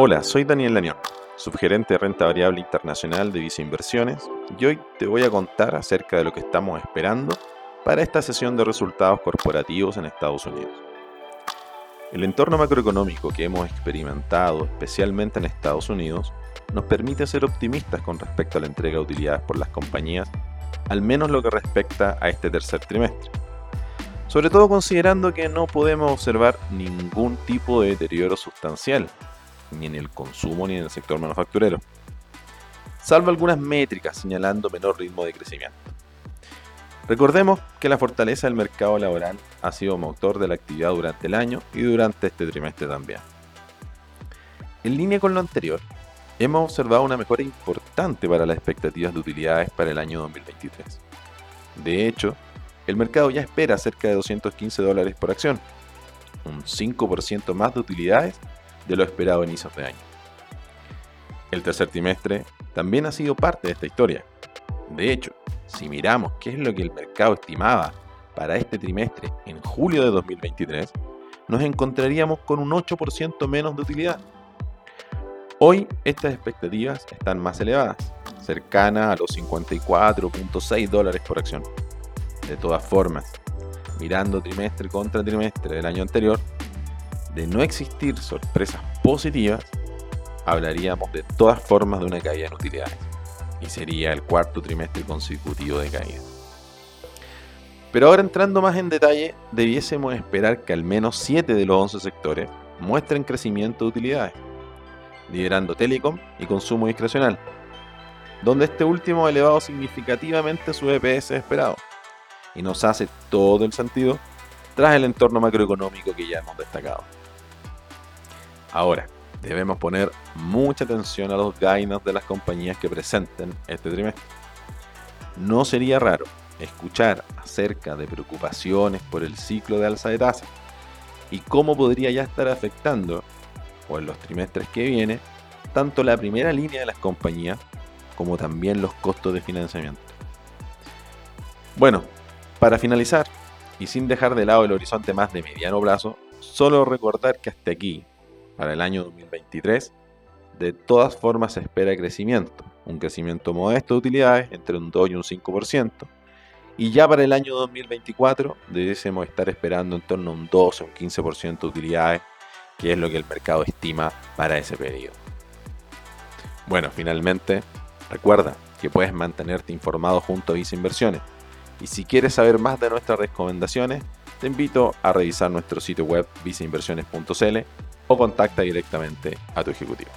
Hola, soy Daniel Lanión, subgerente de renta variable internacional de Visa Inversiones, y hoy te voy a contar acerca de lo que estamos esperando para esta sesión de resultados corporativos en Estados Unidos. El entorno macroeconómico que hemos experimentado, especialmente en Estados Unidos, nos permite ser optimistas con respecto a la entrega de utilidades por las compañías, al menos lo que respecta a este tercer trimestre. Sobre todo considerando que no podemos observar ningún tipo de deterioro sustancial ni en el consumo ni en el sector manufacturero, salvo algunas métricas señalando menor ritmo de crecimiento. Recordemos que la fortaleza del mercado laboral ha sido motor de la actividad durante el año y durante este trimestre también. En línea con lo anterior, hemos observado una mejora importante para las expectativas de utilidades para el año 2023. De hecho, el mercado ya espera cerca de 215 dólares por acción, un 5% más de utilidades de lo esperado en inicios de año. El tercer trimestre también ha sido parte de esta historia. De hecho, si miramos qué es lo que el mercado estimaba para este trimestre en julio de 2023, nos encontraríamos con un 8% menos de utilidad. Hoy estas expectativas están más elevadas, cercanas a los 54.6 dólares por acción. De todas formas, mirando trimestre contra trimestre del año anterior, de no existir sorpresas positivas, hablaríamos de todas formas de una caída en utilidades, y sería el cuarto trimestre consecutivo de caída. Pero ahora entrando más en detalle, debiésemos esperar que al menos 7 de los 11 sectores muestren crecimiento de utilidades, liderando telecom y consumo discrecional, donde este último ha elevado significativamente su EPS esperado, y nos hace todo el sentido tras el entorno macroeconómico que ya hemos destacado. Ahora, debemos poner mucha atención a los guidance de las compañías que presenten este trimestre. No sería raro escuchar acerca de preocupaciones por el ciclo de alza de tasas y cómo podría ya estar afectando, o en los trimestres que vienen, tanto la primera línea de las compañías como también los costos de financiamiento. Bueno, para finalizar, y sin dejar de lado el horizonte más de mediano plazo, solo recordar que hasta aquí para el año 2023, de todas formas se espera crecimiento, un crecimiento modesto de utilidades entre un 2 y un 5%, y ya para el año 2024 debemos estar esperando en torno a un 12 o un 15% de utilidades, que es lo que el mercado estima para ese periodo. Bueno, finalmente, recuerda que puedes mantenerte informado junto a Visa Inversiones. Y si quieres saber más de nuestras recomendaciones, te invito a revisar nuestro sitio web visainversiones.cl o contacta directamente a tu ejecutivo.